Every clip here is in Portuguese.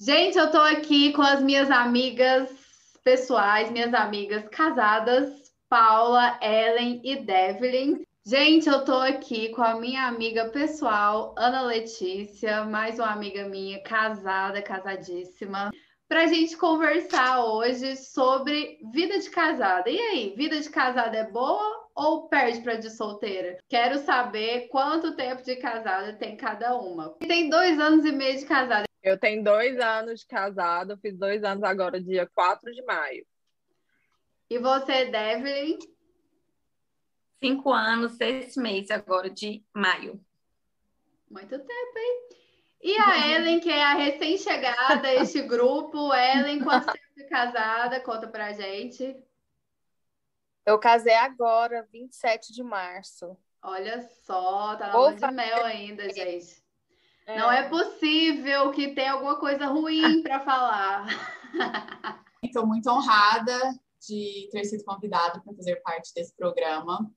Gente, eu tô aqui com as minhas amigas pessoais, minhas amigas casadas, Paula, Ellen e Devlin. Gente, eu tô aqui com a minha amiga pessoal, Ana Letícia, mais uma amiga minha, casada, casadíssima, para a gente conversar hoje sobre vida de casada. E aí, vida de casada é boa ou perde para de solteira? Quero saber quanto tempo de casada tem cada uma. Tem dois anos e meio de casada. Eu tenho dois anos de casada, fiz dois anos agora, dia 4 de maio. E você, Devlin? Cinco anos, seis meses agora de maio. Muito tempo, hein? E a Ellen, que é a recém-chegada a este grupo. Ellen, quanto tempo de casada? Conta pra gente. Eu casei agora, 27 de março. Olha só, tá na lua de mel ainda, gente. É. Não é possível que tenha alguma coisa ruim para falar. Estou muito honrada de ter sido convidada para fazer parte desse programa.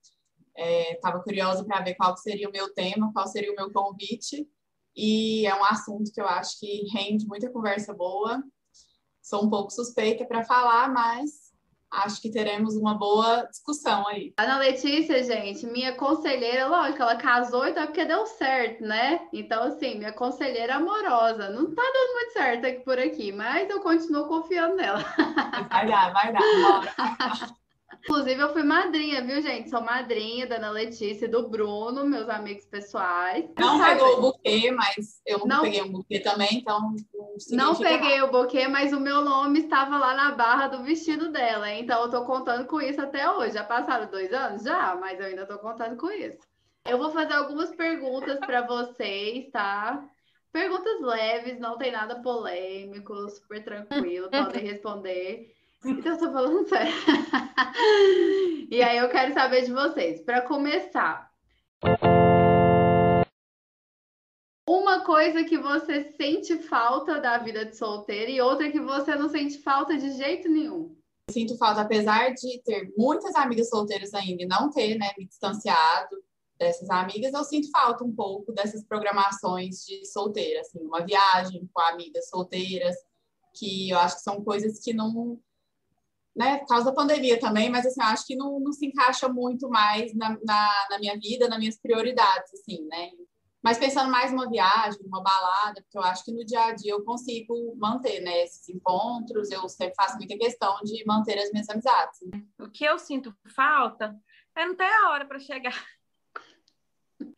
Estava é, curiosa para ver qual seria o meu tema, qual seria o meu convite. E é um assunto que eu acho que rende muita conversa boa. Sou um pouco suspeita para falar, mas acho que teremos uma boa discussão aí. Ana Letícia, gente, minha conselheira, lógico, ela casou então porque deu certo, né? Então, assim, minha conselheira amorosa. Não tá dando muito certo aqui por aqui, mas eu continuo confiando nela. Vai dar, vai dar. Inclusive, eu fui madrinha, viu, gente? Sou madrinha da Ana Letícia e do Bruno, meus amigos pessoais. Não pegou o buquê, mas eu não peguei um buquê também, então. Não, peguei o buquê, mas o meu nome estava lá na barra do vestido dela, então eu tô contando com isso até hoje. Já passaram dois anos? Já, mas eu ainda tô contando com isso. Eu vou fazer algumas perguntas para vocês, tá? Perguntas leves, não tem nada polêmico, super tranquilo, podem responder. Então, eu tô falando sério. e aí eu quero saber de vocês. Para começar, uma coisa que você sente falta da vida de solteira e outra que você não sente falta de jeito nenhum. sinto falta, apesar de ter muitas amigas solteiras ainda e não ter, né, me distanciado dessas amigas, eu sinto falta um pouco dessas programações de solteira, assim, uma viagem com amigas solteiras, que eu acho que são coisas que não né, por causa da pandemia também, mas assim, acho que não, não se encaixa muito mais na, na, na, minha vida, nas minhas prioridades, assim, né? Mas pensando mais numa viagem, uma balada, porque eu acho que no dia a dia eu consigo manter, né, esses encontros, eu sempre faço muita questão de manter as minhas amizades. O que eu sinto falta é não ter a hora para chegar.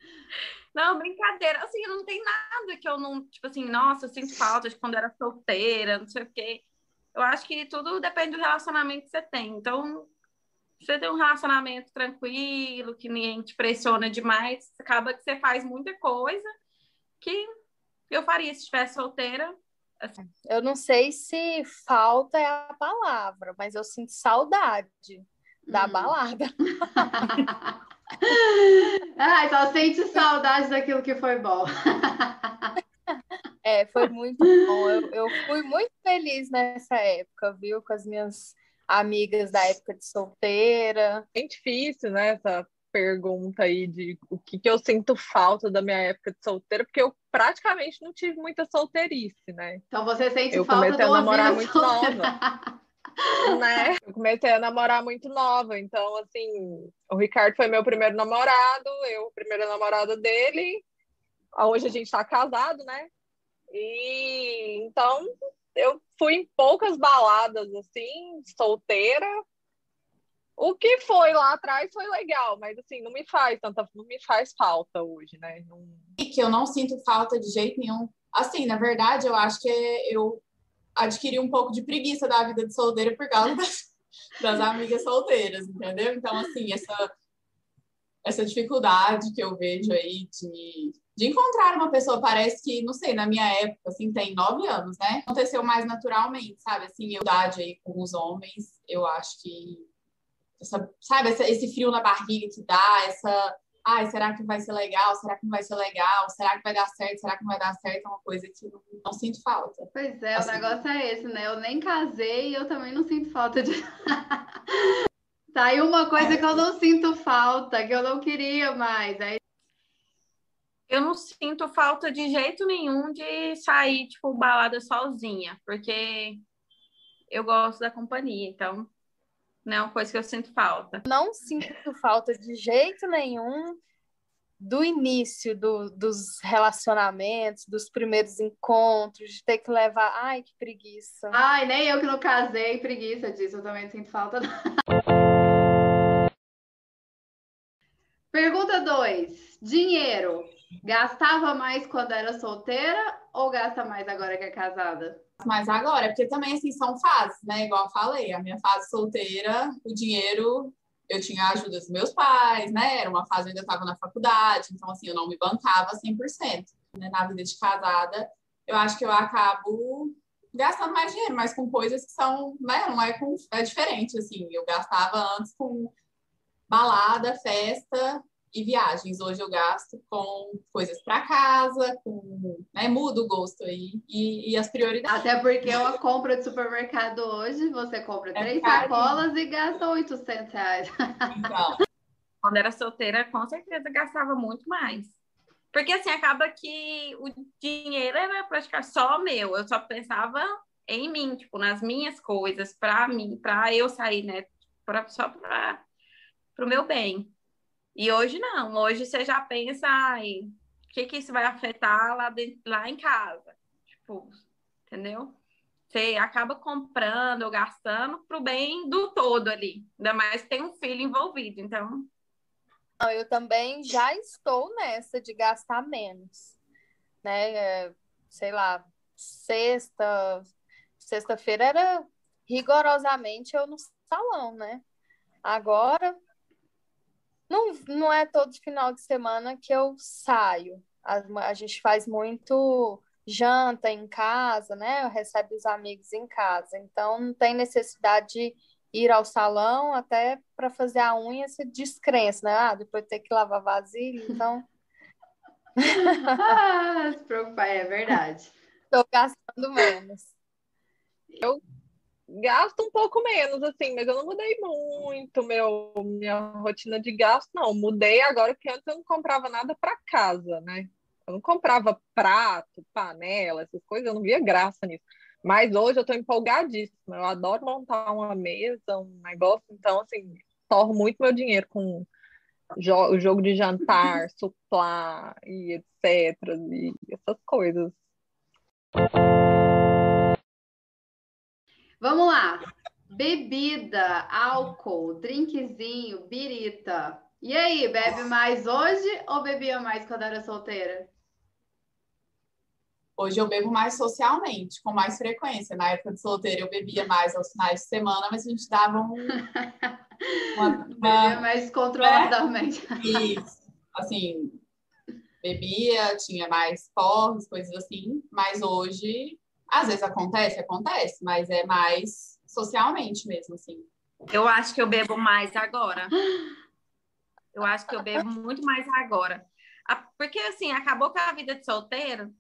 Não, brincadeira. Assim, não tem nada que eu não, tipo assim, nossa, eu sinto falta de quando eu era solteira, não sei o quê eu acho que tudo depende do relacionamento que você tem. Então, você tem um relacionamento tranquilo, que ninguém te pressiona demais, acaba que você faz muita coisa que eu faria se estivesse solteira. Assim. Eu não sei se falta é a palavra, mas eu sinto saudade da hum. balada. ah, só sente saudade daquilo que foi bom. É, foi muito bom. Eu, eu fui muito feliz nessa época, viu? Com as minhas amigas da época de solteira. É difícil, né? Essa pergunta aí de o que, que eu sinto falta da minha época de solteira, porque eu praticamente não tive muita solteirice, né? Então você sente eu falta comecei a namorar muito solteira. nova. né? Eu comecei a namorar muito nova, então assim, o Ricardo foi meu primeiro namorado, eu o primeiro namorado dele. Hoje a gente tá casado, né? E então eu fui em poucas baladas assim, solteira. O que foi lá atrás foi legal, mas assim, não me faz tanta, não me faz falta hoje, né? Não... E que eu não sinto falta de jeito nenhum. Assim, na verdade, eu acho que eu adquiri um pouco de preguiça da vida de solteira por causa das, das amigas solteiras, entendeu? Então, assim, essa essa dificuldade que eu vejo aí de de encontrar uma pessoa, parece que, não sei, na minha época, assim, tem nove anos, né? Aconteceu mais naturalmente, sabe? Assim, eu idade aí com os homens, eu acho que, essa, sabe, essa, esse frio na barriga que dá, essa, ai, será que vai ser legal? Será que não vai ser legal? Será que vai dar certo? Será que não vai dar certo? É uma coisa que não, não sinto falta. Pois é, assim, o negócio é esse, né? Eu nem casei e eu também não sinto falta de. tá aí uma coisa é. que eu não sinto falta, que eu não queria mais. Aí Eu não sinto falta de jeito nenhum de sair, tipo, balada sozinha, porque eu gosto da companhia, então não é uma coisa que eu sinto falta. Não sinto falta de jeito nenhum do início do, dos relacionamentos, dos primeiros encontros, de ter que levar. Ai, que preguiça. Ai, nem eu que não casei, preguiça disso, eu também sinto falta. Pergunta 2. Dinheiro. Gastava mais quando era solteira ou gasta mais agora que é casada? Mas agora, porque também, assim, são fases, né? Igual eu falei, a minha fase solteira, o dinheiro, eu tinha a ajuda dos meus pais, né? Era uma fase, eu ainda estava na faculdade, então, assim, eu não me bancava 100%. Né? Na vida de casada, eu acho que eu acabo gastando mais dinheiro, mas com coisas que são, né? Não é, com, é diferente, assim. Eu gastava antes com balada, festa, e viagens. Hoje eu gasto com coisas para casa, com né, muda o gosto aí e, e, as prioridades. Até porque uma compra de supermercado hoje, você compra é três sacolas e gasta 800 reais. Então. Quando era solteira, com certeza gastava muito mais. Porque assim, acaba que o dinheiro era praticamente só meu. Eu só pensava em mim, tipo, nas minhas coisas, para mim, para eu sair, né? Pra, só para o meu bem. E hoje não, hoje você já pensa, ai, o que, que isso vai afetar lá, de, lá em casa? Tipo, entendeu? Você acaba comprando ou gastando para o bem do todo ali. Ainda mais tem um filho envolvido, então. Eu também já estou nessa de gastar menos. Né? É, sei lá, sexta, sexta-feira era rigorosamente eu no salão, né? Agora não, não é todo final de semana que eu saio. A, a gente faz muito janta em casa, né? Recebe os amigos em casa. Então, não tem necessidade de ir ao salão até para fazer a unha se descrença, né? Ah, depois ter que lavar vasilha, então. ah, se preocupar, é verdade. Estou gastando menos. Eu gasto um pouco menos, assim, mas eu não mudei muito meu, minha rotina de gasto, não. Mudei agora que antes eu não comprava nada para casa, né? Eu não comprava prato, panela, essas coisas, eu não via graça nisso. Mas hoje eu estou empolgadíssima. Eu adoro montar uma mesa, um negócio, então, assim, torro muito meu dinheiro com jo o jogo de jantar, suplar e etc. E essas coisas. Vamos lá. Bebida, álcool, drinkzinho, birita. E aí, bebe mais hoje ou bebia mais quando era solteira? Hoje eu bebo mais socialmente, com mais frequência. Na época de solteira eu bebia mais aos finais de semana, mas a gente dava um. Uma, uma... Bebia mais controladamente. É, isso. Assim, bebia, tinha mais porres, coisas assim. Mas hoje às vezes acontece, acontece, mas é mais socialmente mesmo, assim. Eu acho que eu bebo mais agora. Eu acho que eu bebo muito mais agora. Porque, assim, acabou com a vida de solteiro,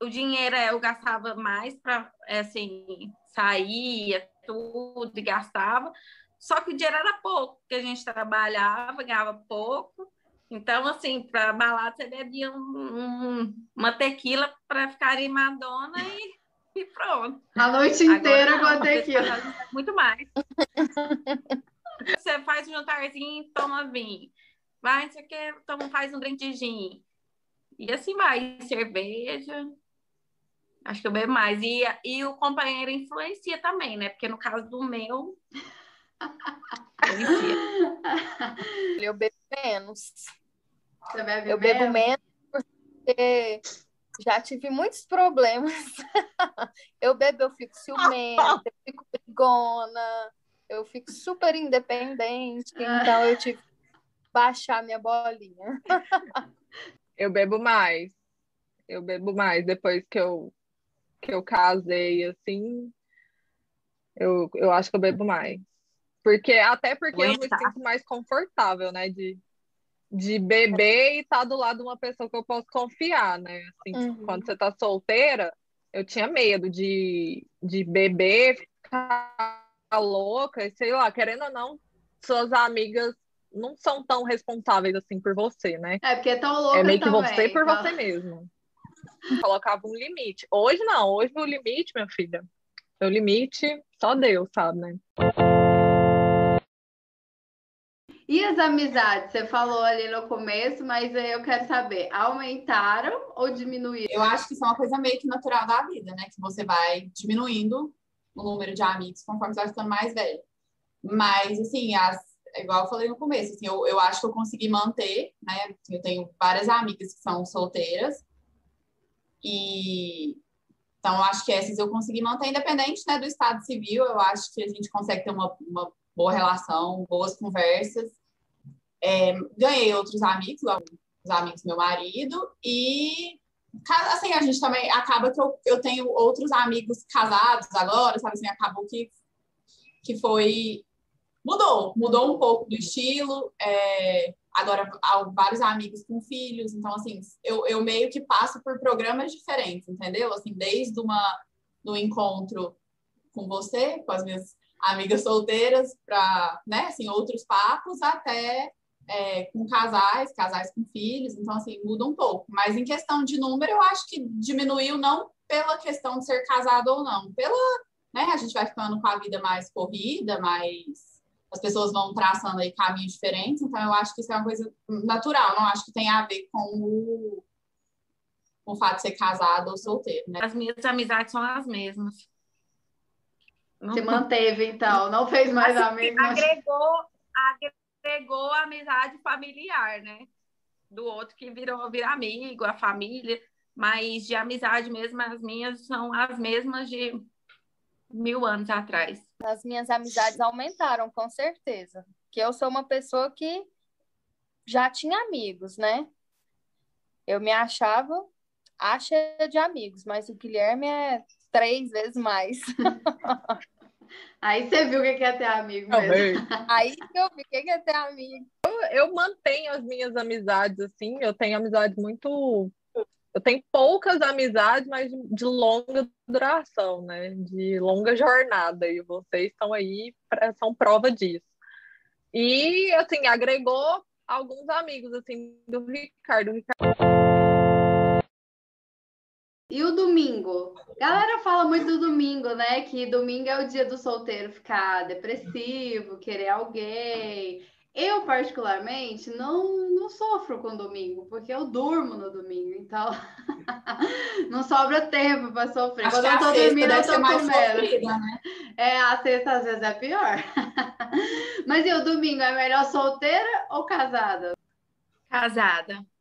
o dinheiro eu gastava mais para, assim, saía, tudo, e gastava. Só que o dinheiro era pouco, porque a gente trabalhava, ganhava pouco. Então, assim, para balada, você bebia um, um, uma tequila para ficar animadona e e pronto. A noite inteira com a tequila. Muito mais. você faz um jantarzinho, toma vinho. Vai, você quer, toma, faz um drink de gin. E assim vai, cerveja. Acho que eu bebo mais. E, e o companheiro influencia também, né? Porque no caso do meu. eu bebo menos. Você bebe eu menos? bebo menos porque já tive muitos problemas. eu bebo, eu fico ciumenta, eu fico brigona, eu fico super independente, então eu tive que baixar minha bolinha. eu bebo mais. Eu bebo mais depois que eu que eu casei, assim, eu, eu acho que eu bebo mais. Porque, até porque eu me sinto mais confortável, né? De, de beber e estar tá do lado de uma pessoa que eu posso confiar, né? Assim, uhum. quando você tá solteira, eu tinha medo de, de beber, ficar louca, e sei lá, querendo ou não, suas amigas não são tão responsáveis assim por você, né? É, porque é tão louco. É meio que também, você por então. você mesmo. Colocava um limite. Hoje não, hoje o limite, minha filha. O limite, só Deus sabe, né? E as amizades? Você falou ali no começo, mas aí eu quero saber, aumentaram ou diminuíram? Eu acho que isso é uma coisa meio que natural da vida, né? Que você vai diminuindo o número de amigos conforme você vai ficando mais velho. Mas, assim, as, igual eu falei no começo, assim, eu, eu acho que eu consegui manter, né? Eu tenho várias amigas que são solteiras. E então, acho que essas eu consegui manter, independente né, do estado civil, eu acho que a gente consegue ter uma, uma boa relação, boas conversas. É, ganhei outros amigos, os amigos do meu marido, e assim, a gente também acaba que eu, eu tenho outros amigos casados agora, sabe assim, acabou que, que foi. Mudou, mudou um pouco do estilo. É, agora, há vários amigos com filhos, então, assim, eu, eu meio que passo por programas diferentes, entendeu? Assim, desde uma, do encontro com você, com as minhas amigas solteiras, para, né, assim, outros papos, até é, com casais, casais com filhos, então, assim, muda um pouco. Mas em questão de número, eu acho que diminuiu não pela questão de ser casado ou não, pela, né, a gente vai ficando com a vida mais corrida, mais as pessoas vão traçando aí caminhos diferentes, então eu acho que isso é uma coisa natural, não acho que tem a ver com o, com o fato de ser casado ou solteiro, né? As minhas amizades são as mesmas. Não... Se manteve, então, não fez mais assim, amigos. Agregou, agregou a amizade familiar, né? Do outro que virou vira amigo, a família, mas de amizade mesmo, as minhas são as mesmas de mil anos atrás. As minhas amizades aumentaram, com certeza. Que eu sou uma pessoa que já tinha amigos, né? Eu me achava acha de amigos, mas o Guilherme é três vezes mais. Aí você viu o que é ter amigo mesmo. Aí que eu vi o que é ter amigo. Eu, eu mantenho as minhas amizades, assim, eu tenho amizades muito eu tenho poucas amizades, mas de longa duração, né? De longa jornada. E vocês estão aí, são prova disso. E, assim, agregou alguns amigos, assim, do Ricardo. Ricardo... E o domingo? Galera fala muito do domingo, né? Que domingo é o dia do solteiro ficar depressivo, querer alguém. Eu, particularmente, não, não sofro com domingo, porque eu durmo no domingo, então não sobra tempo para sofrer. Acho Quando eu tô dormindo, eu tô comendo. Sofrida, né? É, a sexta às vezes é pior. Mas e o domingo, é melhor solteira ou casada? Casada.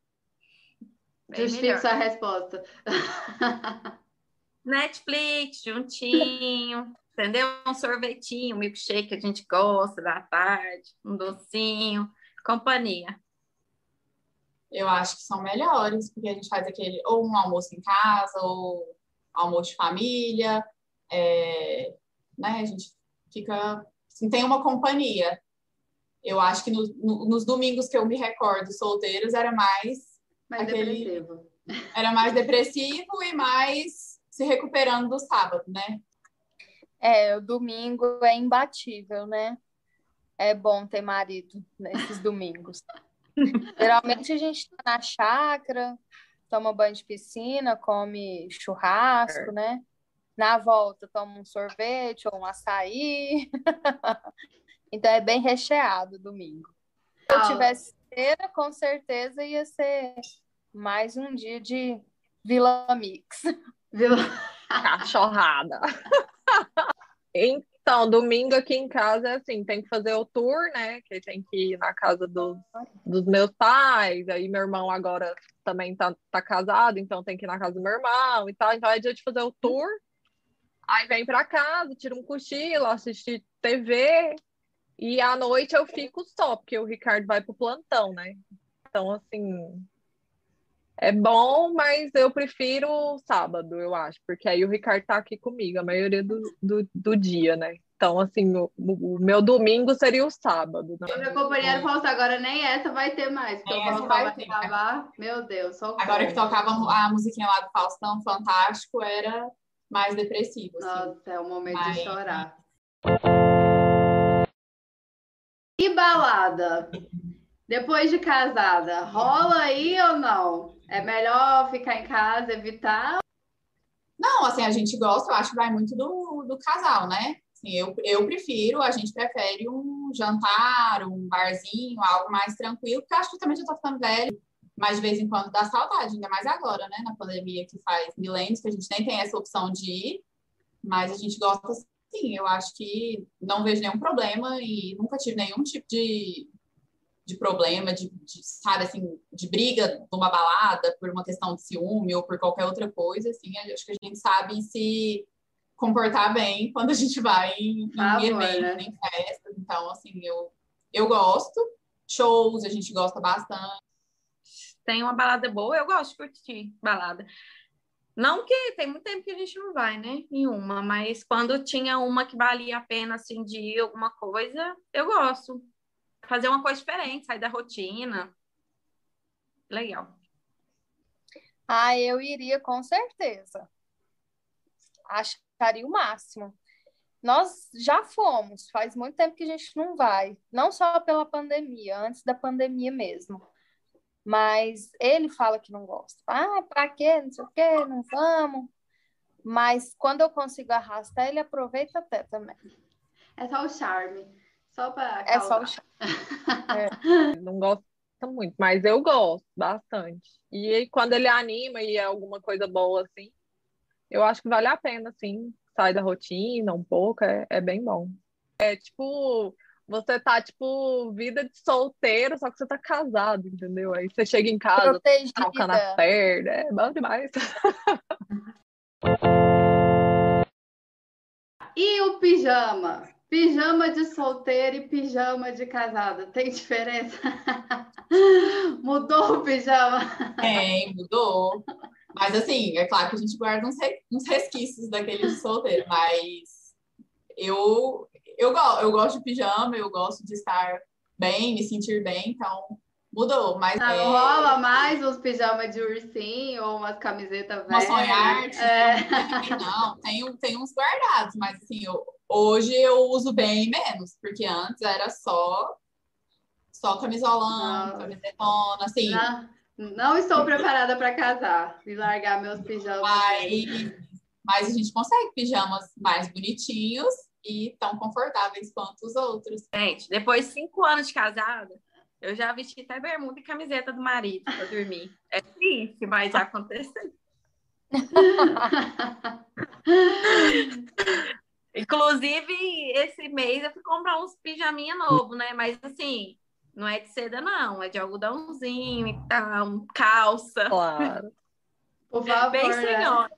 Justifique sua resposta. Netflix, juntinho. Entendeu? Um sorvetinho, um milkshake que a gente gosta da tarde, um docinho, companhia. Eu acho que são melhores, porque a gente faz aquele, ou um almoço em casa, ou almoço de família, é, né? A gente fica, assim, tem uma companhia. Eu acho que no, no, nos domingos que eu me recordo solteiros era mais, mais aquele, depressivo. Era mais depressivo e mais se recuperando do sábado, né? É, o domingo é imbatível, né? É bom ter marido nesses domingos. Geralmente a gente tá na chácara, toma banho de piscina, come churrasco, né? Na volta toma um sorvete ou um açaí. então é bem recheado domingo. Se eu tivesse feira, com certeza ia ser mais um dia de Vila Mix. Vila... Cachorrada. Então, domingo aqui em casa é assim, tem que fazer o tour, né? Que tem que ir na casa do, dos meus pais, aí meu irmão agora também tá, tá casado, então tem que ir na casa do meu irmão e tal. Então é dia de fazer o tour. Aí vem para casa, tira um cochilo, assiste TV, e à noite eu fico só, porque o Ricardo vai pro plantão, né? Então, assim, é bom, mas eu prefiro sábado, eu acho, porque aí o Ricardo tá aqui comigo a maioria do, do, do dia, né? Então, assim, o, o, meu domingo seria o sábado. Né? Meu companheiro falou assim, agora nem essa vai ter mais, porque nem o Faustão vai, vai gravar. Meu Deus, só Agora que tocava a musiquinha lá do Faustão, fantástico, era mais depressivo. Assim. Nossa, é o momento mas... de chorar. E balada? Depois de casada, rola aí ou não? É melhor ficar em casa, evitar? Não, assim, a gente gosta, eu acho que vai muito do, do casal, né? Assim, eu, eu prefiro, a gente prefere um jantar, um barzinho, algo mais tranquilo, porque acho que também já tô ficando velho, mas de vez em quando dá saudade, ainda mais agora, né? Na pandemia que faz milênios, que a gente nem tem essa opção de ir, mas a gente gosta sim, eu acho que não vejo nenhum problema e nunca tive nenhum tipo de, de problema, de, de, sabe, assim, de briga numa balada por uma questão de ciúme ou por qualquer outra coisa, assim, acho que a gente sabe se comportar bem quando a gente vai em, ah, em eventos, né? em festas, então, assim, eu, eu gosto, shows a gente gosta bastante. Tem uma balada boa, eu gosto de curtir balada. Não que tem muito tempo que a gente não vai, né? Em uma, mas quando tinha uma que valia a pena, assim, de ir alguma coisa, eu gosto fazer uma coisa diferente, sair da rotina. Legal. Ah, eu iria com certeza. Acharia o máximo. Nós já fomos, faz muito tempo que a gente não vai, não só pela pandemia, antes da pandemia mesmo. Mas ele fala que não gosta. Ah, pra quê? Não sei o quê, não vamos. Mas quando eu consigo arrastar, ele aproveita até também. É só o charme. Só para É só o é. Não gosto muito, mas eu gosto bastante. E aí, quando ele anima e é alguma coisa boa, assim, eu acho que vale a pena, assim, sair da rotina um pouco, é, é bem bom. É tipo, você tá, tipo, vida de solteiro, só que você tá casado, entendeu? Aí você chega em casa, troca na perna, é bom demais. e o pijama? Pijama de solteiro e pijama de casada, tem diferença? mudou o pijama? Tem, mudou. Mas assim, é claro que a gente guarda uns, uns resquícios daquele solteiro, mas eu, eu, eu gosto de pijama, eu gosto de estar bem, me sentir bem, então mudou. Mas ah, é... rola mais uns pijamas de ursinho ou umas camisetas velhas. Uma sonharte. É. Não, tem, tem uns guardados, mas assim, eu, Hoje eu uso bem menos, porque antes era só só camisolão, não. camisetona, assim. Não, não estou preparada para casar e largar meus pijamas. Mas, mas a gente consegue pijamas mais bonitinhos e tão confortáveis quanto os outros. Gente, depois de cinco anos de casada, eu já vesti até bermuda e camiseta do marido para dormir. É triste, mas aconteceu. Inclusive, esse mês eu fui comprar uns pijaminha novo, né? Mas assim, não é de seda, não, é de algodãozinho e tal, calça. Claro. Por favor. Bem, né? senhora.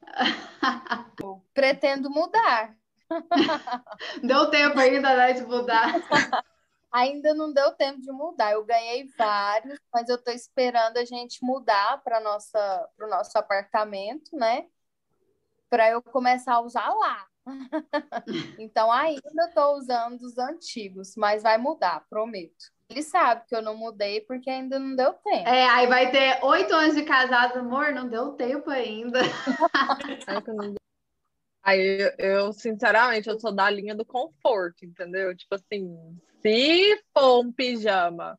Pretendo mudar. Deu tempo ainda, né, de mudar. Ainda não deu tempo de mudar. Eu ganhei vários, mas eu tô esperando a gente mudar para nossa para o nosso apartamento, né? Para eu começar a usar lá. então ainda estou usando os antigos, mas vai mudar, prometo. Ele sabe que eu não mudei porque ainda não deu tempo. É, aí vai ter oito anos de casado, amor, não deu tempo ainda. Aí eu, sinceramente, eu sou da linha do conforto, entendeu? Tipo assim, se for um pijama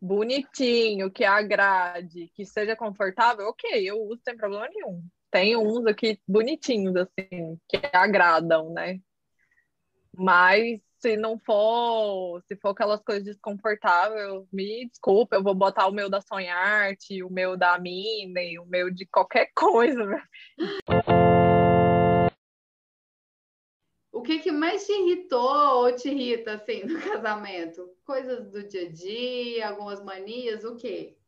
bonitinho, que agrade, que seja confortável, ok, eu uso sem problema nenhum tem uns aqui bonitinhos, assim, que agradam, né? Mas se não for, se for aquelas coisas desconfortáveis, me desculpa, eu vou botar o meu da Sonharte, o meu da Mine, o meu de qualquer coisa. O que, que mais te irritou ou te irrita, assim, no casamento? Coisas do dia a dia, algumas manias, o quê?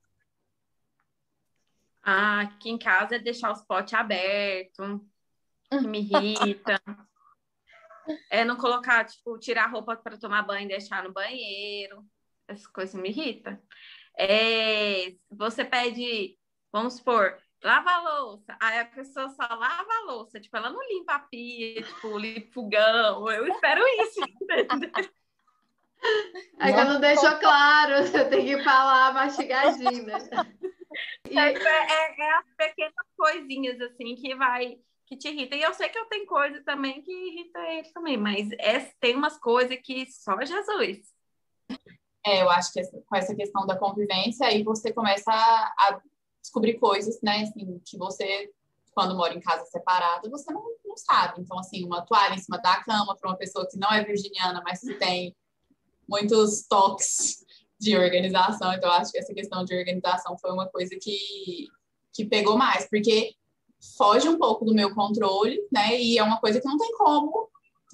Ah, aqui em casa é deixar os potes abertos, que me irrita. é não colocar, tipo, tirar a roupa para tomar banho e deixar no banheiro. Essas coisas me irritam. É, você pede, vamos supor, lava a louça. Aí a pessoa só lava a louça. Tipo, ela não limpa a pia, tipo, limpa o fogão. Eu espero isso, entendeu? É que eu não deixo claro, você tem que falar mastigadinho, né? E... É, é, é, as pequenas coisinhas assim que vai que te irrita. E eu sei que eu tenho coisa também que irrita ele também, mas é, tem umas coisas que só Jesus. É, eu acho que essa, com essa questão da convivência, aí você começa a, a descobrir coisas, né, assim, que você, quando mora em casa separada, você não, não sabe. Então, assim, uma toalha em cima da cama para uma pessoa que não é virginiana, mas que tem muitos toques de organização. Então, acho que essa questão de organização foi uma coisa que, que pegou mais, porque foge um pouco do meu controle, né? E é uma coisa que não tem como.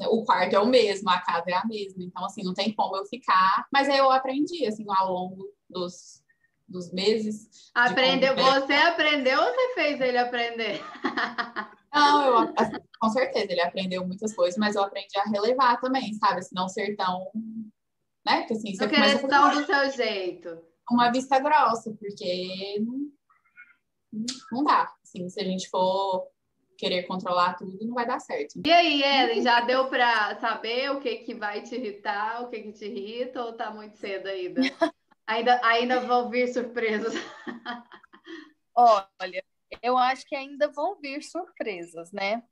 O quarto é o mesmo, a casa é a mesma, então assim, não tem como eu ficar. Mas aí eu aprendi, assim, ao longo dos, dos meses. Aprendeu? Você aprendeu ou você fez ele aprender? Não, eu, assim, com certeza, ele aprendeu muitas coisas, mas eu aprendi a relevar também, sabe? Assim, não ser tão. Né? Porque assim, você começa a do seu jeito. Uma vista grossa, porque não, não dá. Assim, se a gente for querer controlar tudo, não vai dar certo. E aí, Ellen, já deu para saber o que, que vai te irritar, o que, que te irrita, ou tá muito cedo ainda? ainda, ainda vão vir surpresas. Olha, eu acho que ainda vão vir surpresas, né?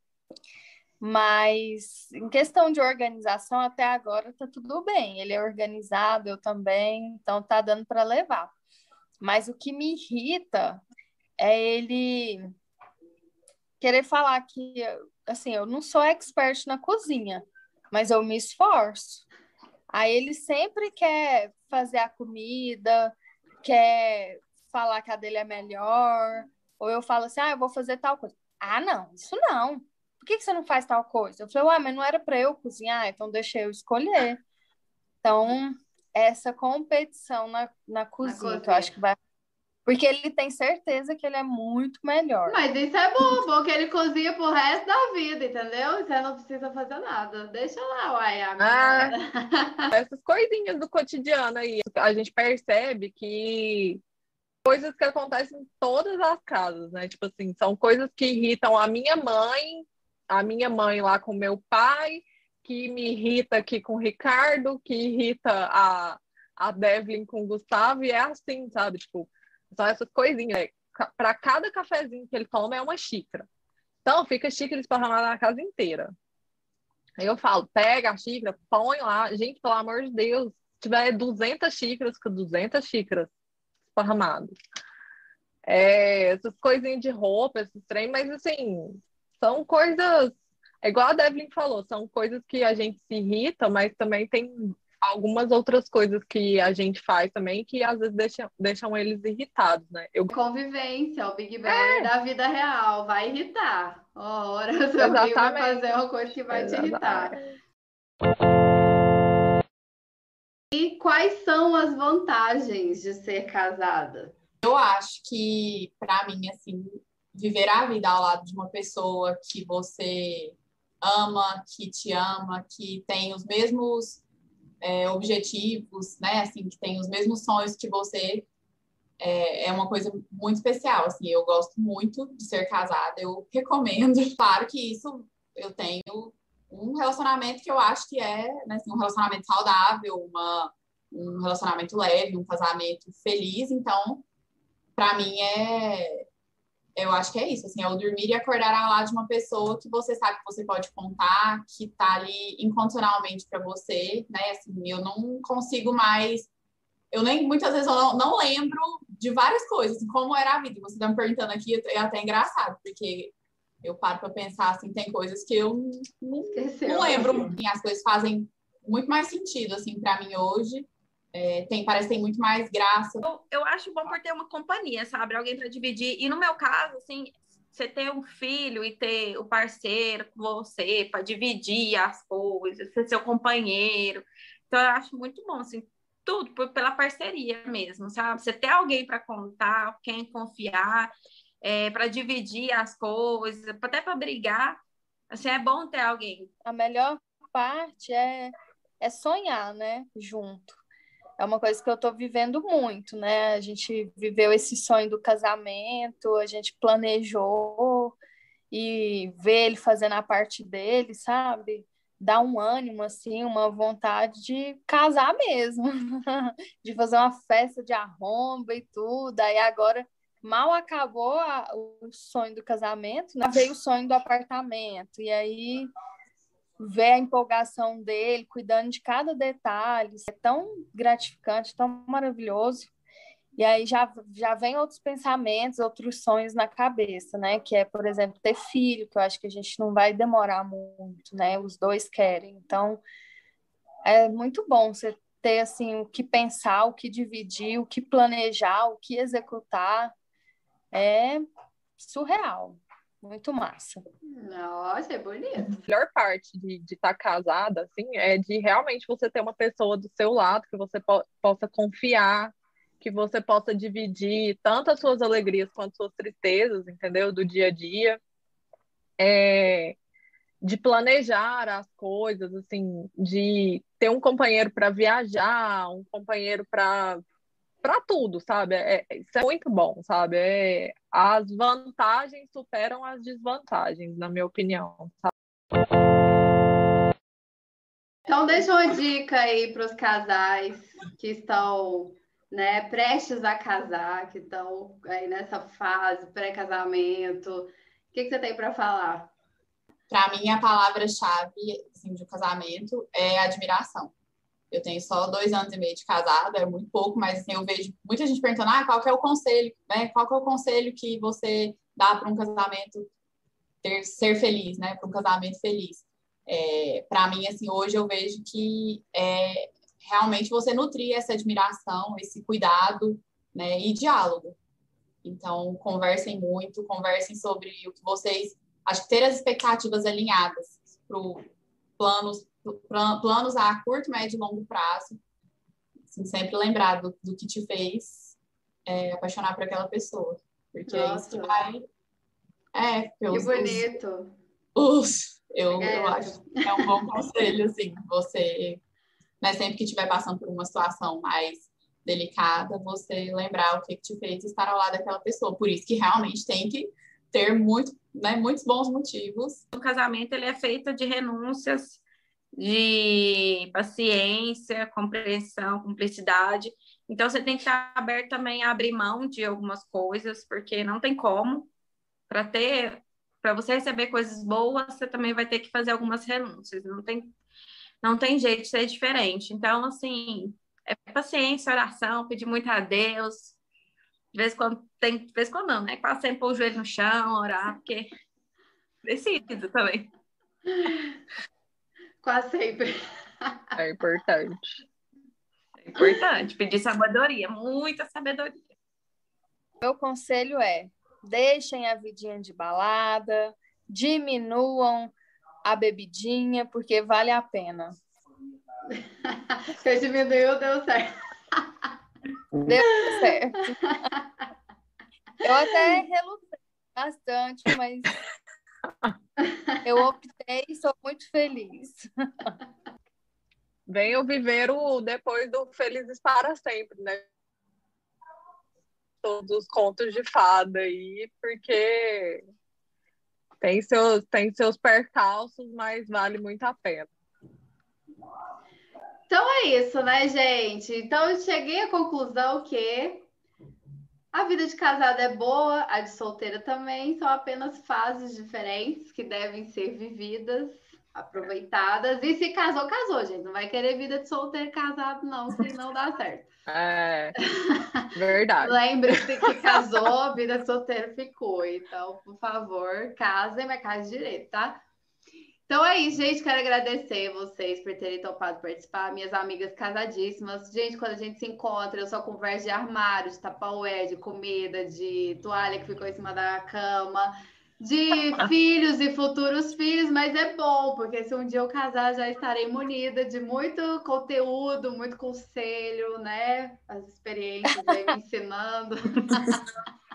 Mas em questão de organização, até agora tá tudo bem. Ele é organizado, eu também, então tá dando para levar. Mas o que me irrita é ele querer falar que, assim, eu não sou expert na cozinha, mas eu me esforço. Aí ele sempre quer fazer a comida, quer falar que a dele é melhor, ou eu falo assim, ah, eu vou fazer tal coisa. Ah, não, isso não. Por que, que você não faz tal coisa? Eu falei, ué, mas não era para eu cozinhar, então deixa eu escolher. Então, essa competição na, na cozinha, na cozinha. que eu acho que vai porque ele tem certeza que ele é muito melhor. Mas isso é bom, bom que ele cozinha pro resto da vida, entendeu? Você não precisa fazer nada. Deixa lá, uai, ah, Essas coisinhas do cotidiano aí. A gente percebe que coisas que acontecem em todas as casas, né? Tipo assim, são coisas que irritam a minha mãe, a minha mãe lá com meu pai, que me irrita aqui com o Ricardo, que irrita a, a Devlin com o Gustavo, e é assim, sabe? Tipo, são essas coisinhas. Né? Para cada cafezinho que ele toma é uma xícara. Então, fica xícara esparramada na casa inteira. Aí eu falo, pega a xícara, põe lá. Gente, pelo amor de Deus, se tiver 200 xícaras, com 200 xícaras esparramadas. É, essas coisinhas de roupa, esses trem, mas assim, são coisas. É igual a Devlin falou, são coisas que a gente se irrita, mas também tem algumas outras coisas que a gente faz também que às vezes deixam, deixam eles irritados, né? Eu... Convivência, o Big Brother é. da vida real, vai irritar. Ora, seu Exatamente. vai fazer uma coisa que vai Exatamente. te irritar. E quais são as vantagens de ser casada? Eu acho que, para mim, assim, viver a vida ao lado de uma pessoa que você ama, que te ama, que tem os mesmos é, objetivos, né? Assim, que tem os mesmos sonhos que você, é, é, uma coisa muito especial. Assim, eu gosto muito de ser casada, eu recomendo. Claro que isso eu tenho um relacionamento que eu acho que é né, assim, um relacionamento saudável, uma, um relacionamento leve, um casamento feliz. Então, para mim é eu acho que é isso, assim, é o dormir e acordar ao lado de uma pessoa que você sabe que você pode contar, que tá ali incondicionalmente para você, né? Assim, eu não consigo mais, eu nem muitas vezes eu não, não lembro de várias coisas, assim, como era a vida. Você tá me perguntando aqui, é até engraçado, porque eu paro para pensar assim, tem coisas que eu não, não lembro, assim, as coisas fazem muito mais sentido assim para mim hoje é, tem, parece que tem muito mais graça. Eu, eu acho bom por ter uma companhia, sabe? Alguém para dividir. E no meu caso, assim, você ter um filho e ter o parceiro com você para dividir as coisas, ser seu companheiro. Então, eu acho muito bom, assim, tudo por, pela parceria mesmo, sabe? Você ter alguém para contar, quem confiar, é, para dividir as coisas, até para brigar. Assim, é bom ter alguém. A melhor parte é, é sonhar, né? Junto é uma coisa que eu estou vivendo muito, né? A gente viveu esse sonho do casamento, a gente planejou e ver ele fazendo a parte dele, sabe? Dá um ânimo, assim, uma vontade de casar mesmo, de fazer uma festa de arromba e tudo. Aí agora mal acabou a, o sonho do casamento, né? veio o sonho do apartamento. E aí ver a empolgação dele, cuidando de cada detalhe, é tão gratificante, tão maravilhoso. E aí já, já vem outros pensamentos, outros sonhos na cabeça, né? Que é, por exemplo, ter filho, que eu acho que a gente não vai demorar muito, né? Os dois querem. Então, é muito bom você ter, assim, o que pensar, o que dividir, o que planejar, o que executar. É surreal. Muito massa. Nossa, é bonito. A melhor parte de estar tá casada, assim, é de realmente você ter uma pessoa do seu lado que você po possa confiar, que você possa dividir tanto as suas alegrias quanto as suas tristezas, entendeu? Do dia a dia. É, de planejar as coisas, assim, de ter um companheiro para viajar, um companheiro para para tudo, sabe? É, é, isso é muito bom, sabe? É, as vantagens superam as desvantagens, na minha opinião. Sabe? Então, deixa uma dica aí para os casais que estão né, prestes a casar, que estão aí nessa fase pré-casamento. O que, que você tem para falar? Para mim, a palavra-chave assim, de um casamento é admiração. Eu tenho só dois anos e meio de casada, é muito pouco, mas assim, eu vejo muita gente perguntando, ah, qual é o conselho, né? Qual é o conselho que você dá para um casamento ter, ser feliz, né? Para um casamento feliz. É, para mim, assim, hoje eu vejo que é realmente você nutrir essa admiração, esse cuidado, né? E diálogo. Então, conversem muito, conversem sobre o que vocês. Acho que ter as expectativas alinhadas para planos planos a curto, médio e longo prazo. Assim, sempre lembrar do, do que te fez é, apaixonar por aquela pessoa. Porque Nossa. é isso que vai. É, que bonito. Os, eu, é. eu acho que é um bom conselho, assim, você, né, sempre que estiver passando por uma situação mais delicada, você lembrar o que, que te fez estar ao lado daquela pessoa. Por isso que realmente tem que ter muito, né, muitos bons motivos. O casamento ele é feito de renúncias de paciência, compreensão, cumplicidade. Então, você tem que estar aberto também a abrir mão de algumas coisas, porque não tem como. Para ter, para você receber coisas boas, você também vai ter que fazer algumas renúncias. Não tem, não tem jeito de ser diferente. Então, assim, é paciência, oração, pedir muito a Deus. De vez em quando tem, de vez em quando não, né? Quase sempre pôr o joelho no chão, orar, porque precisa também. Quase sempre. É importante. É importante pedir sabedoria, muita sabedoria. Meu conselho é: deixem a vidinha de balada, diminuam a bebidinha, porque vale a pena. Você diminuiu, deu certo. Deu certo. Eu até relutei bastante, mas eu optei e sou muito feliz. Venham viver o depois do Felizes para sempre, né? Todos os contos de fada aí, porque tem seus, tem seus percalços, mas vale muito a pena. Então é isso, né, gente? Então eu cheguei à conclusão que a vida de casada é boa, a de solteira também, são apenas fases diferentes que devem ser vividas, aproveitadas. E se casou, casou, gente. Não vai querer vida de solteiro casado, não, que não dá certo. É, verdade. Lembre-se que casou, vida de solteiro ficou. Então, por favor, casem, mas case direito, tá? Então é isso, gente. Quero agradecer vocês por terem topado participar. Minhas amigas casadíssimas. Gente, quando a gente se encontra, eu só converso de armário, de tapaué, de comida, de toalha que ficou em cima da cama, de filhos e futuros filhos, mas é bom, porque se um dia eu casar, já estarei munida de muito conteúdo, muito conselho, né? As experiências aí me ensinando.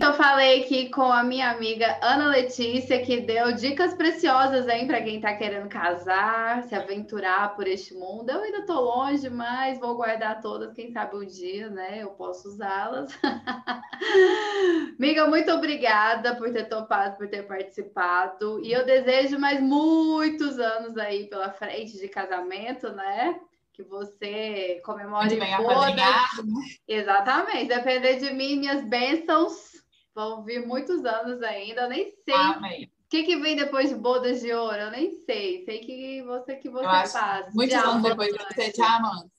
Eu falei aqui com a minha amiga Ana Letícia, que deu dicas preciosas aí para quem está querendo casar, se aventurar por este mundo. Eu ainda estou longe, mas vou guardar todas, quem sabe um dia, né? Eu posso usá-las. amiga, muito obrigada por ter topado, por ter participado. E eu desejo mais muitos anos aí pela frente de casamento, né? Que você comemore bodas. Né? Exatamente. Depender de mim, minhas bênçãos vão vir muitos anos ainda. Eu nem sei. Amém. que, que vem depois de bodas de ouro? Eu nem sei. Sei que você que você Eu faz. Muitos anos depois vai ser diamante.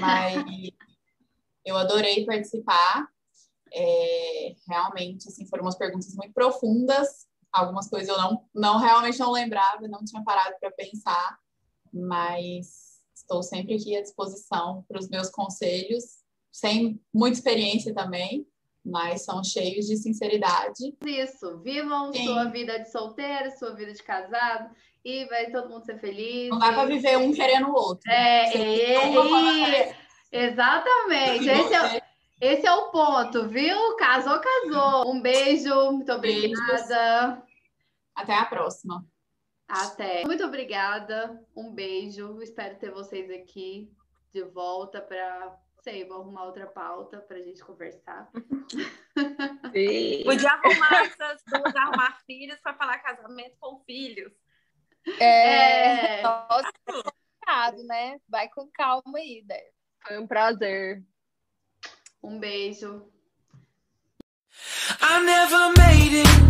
Mas eu adorei participar. É, realmente, assim, foram umas perguntas muito profundas. Algumas coisas eu não, não realmente não lembrava, não tinha parado para pensar. Mas estou sempre aqui à disposição para os meus conselhos, sem muita experiência também, mas são cheios de sinceridade. Isso. Vivam Sim. sua vida de solteiro, sua vida de casado. E vai todo mundo ser feliz. Não dá para viver um querendo o outro. É, é, é, exatamente. Esse é, esse é o ponto, viu? Casou, casou. Um beijo, muito obrigada. Até a próxima. Até. Muito obrigada. Um beijo. Espero ter vocês aqui de volta para, sei, vou arrumar outra pauta para a gente conversar. Sim. Podia arrumar essas duas, arrumar filhos para falar casamento com filhos. É, É. Nossa, complicado, né? Vai com calma aí, Débora. Foi um prazer. Um beijo. I never made